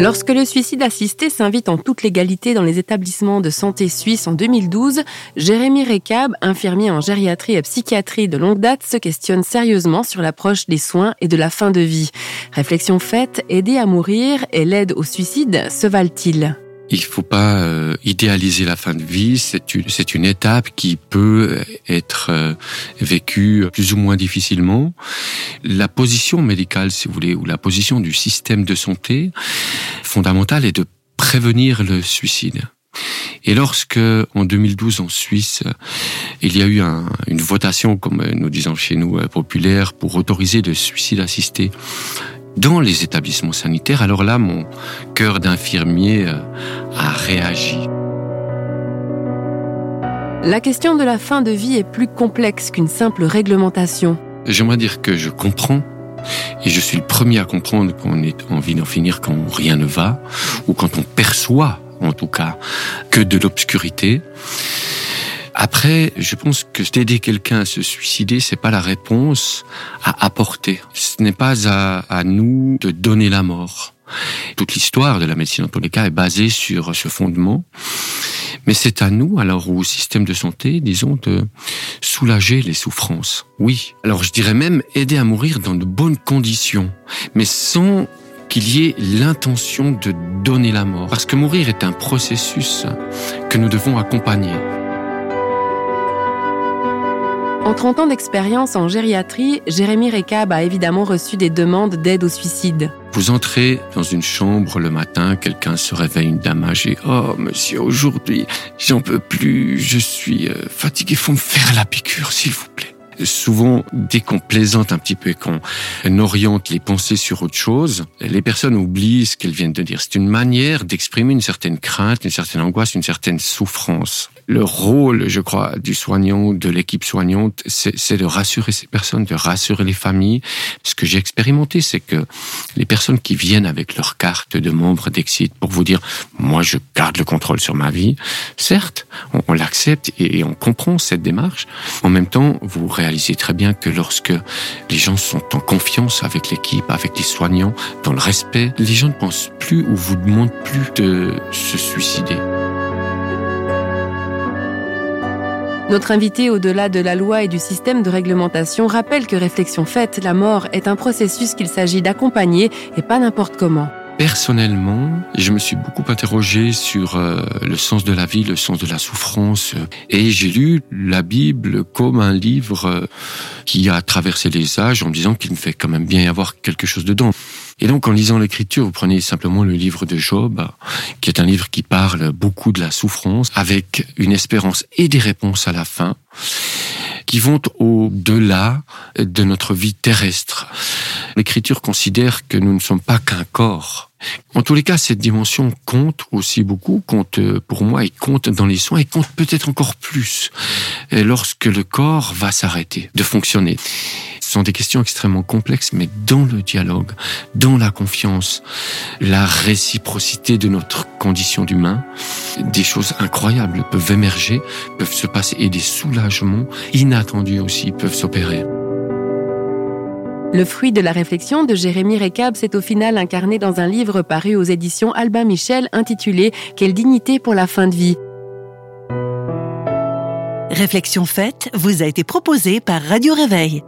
Lorsque le suicide assisté s'invite en toute légalité dans les établissements de santé suisses en 2012, Jérémy Recab, infirmier en gériatrie et psychiatrie de longue date, se questionne sérieusement sur l'approche des soins et de la fin de vie. Réflexion faite, aider à mourir et l'aide au suicide se valent-ils? Il faut pas euh, idéaliser la fin de vie. C'est une, étape qui peut être euh, vécue plus ou moins difficilement. La position médicale, si vous voulez, ou la position du système de santé fondamentale est de prévenir le suicide. Et lorsque, en 2012, en Suisse, il y a eu un, une votation, comme nous disons chez nous, euh, populaire, pour autoriser le suicide assisté dans les établissements sanitaires, alors là, mon cœur d'infirmier euh, a réagi. La question de la fin de vie est plus complexe qu'une simple réglementation. J'aimerais dire que je comprends et je suis le premier à comprendre qu'on ait envie d'en finir quand rien ne va, ou quand on perçoit, en tout cas, que de l'obscurité. Après, je pense que d'aider quelqu'un à se suicider, c'est pas la réponse à apporter. Ce n'est pas à, à nous de donner la mort. Toute l'histoire de la médecine, en tous les cas, est basée sur ce fondement. Mais c'est à nous, alors au système de santé, disons, de soulager les souffrances. Oui. Alors je dirais même aider à mourir dans de bonnes conditions, mais sans qu'il y ait l'intention de donner la mort. Parce que mourir est un processus que nous devons accompagner. En 30 ans d'expérience en gériatrie, Jérémy Recab a évidemment reçu des demandes d'aide au suicide. Vous entrez dans une chambre le matin, quelqu'un se réveille, une dame âgée. Oh, monsieur, aujourd'hui, j'en peux plus, je suis euh, fatigué, faut me faire la piqûre, s'il vous plaît souvent, dès qu'on plaisante un petit peu et qu'on oriente les pensées sur autre chose, les personnes oublient ce qu'elles viennent de dire. C'est une manière d'exprimer une certaine crainte, une certaine angoisse, une certaine souffrance le rôle, je crois, du soignant, de l'équipe soignante, c'est de rassurer ces personnes, de rassurer les familles. Ce que j'ai expérimenté, c'est que les personnes qui viennent avec leur carte de membre d'Exit pour vous dire, moi, je garde le contrôle sur ma vie, certes, on, l'accepte et, on comprend cette démarche. En même temps, vous réalisez très bien que lorsque les gens sont en confiance avec l'équipe, avec les soignants, dans le respect, les gens ne pensent plus ou vous demandent plus de se suicider. Notre invité, au-delà de la loi et du système de réglementation, rappelle que réflexion faite, la mort est un processus qu'il s'agit d'accompagner et pas n'importe comment. Personnellement, je me suis beaucoup interrogé sur euh, le sens de la vie, le sens de la souffrance, et j'ai lu la Bible comme un livre euh, qui a traversé les âges en me disant qu'il me fait quand même bien y avoir quelque chose dedans. Et donc, en lisant l'écriture, vous prenez simplement le livre de Job, qui est un livre qui parle beaucoup de la souffrance, avec une espérance et des réponses à la fin, qui vont au-delà de notre vie terrestre. L'écriture considère que nous ne sommes pas qu'un corps. En tous les cas, cette dimension compte aussi beaucoup, compte pour moi et compte dans les soins et compte peut-être encore plus lorsque le corps va s'arrêter de fonctionner. Ce sont des questions extrêmement complexes, mais dans le dialogue, dans la confiance, la réciprocité de notre condition d'humain, des choses incroyables peuvent émerger, peuvent se passer et des soulagements inattendus aussi peuvent s'opérer. Le fruit de la réflexion de Jérémy Recab s'est au final incarné dans un livre paru aux éditions Albin Michel intitulé Quelle dignité pour la fin de vie. Réflexion faite vous a été proposée par Radio Réveil.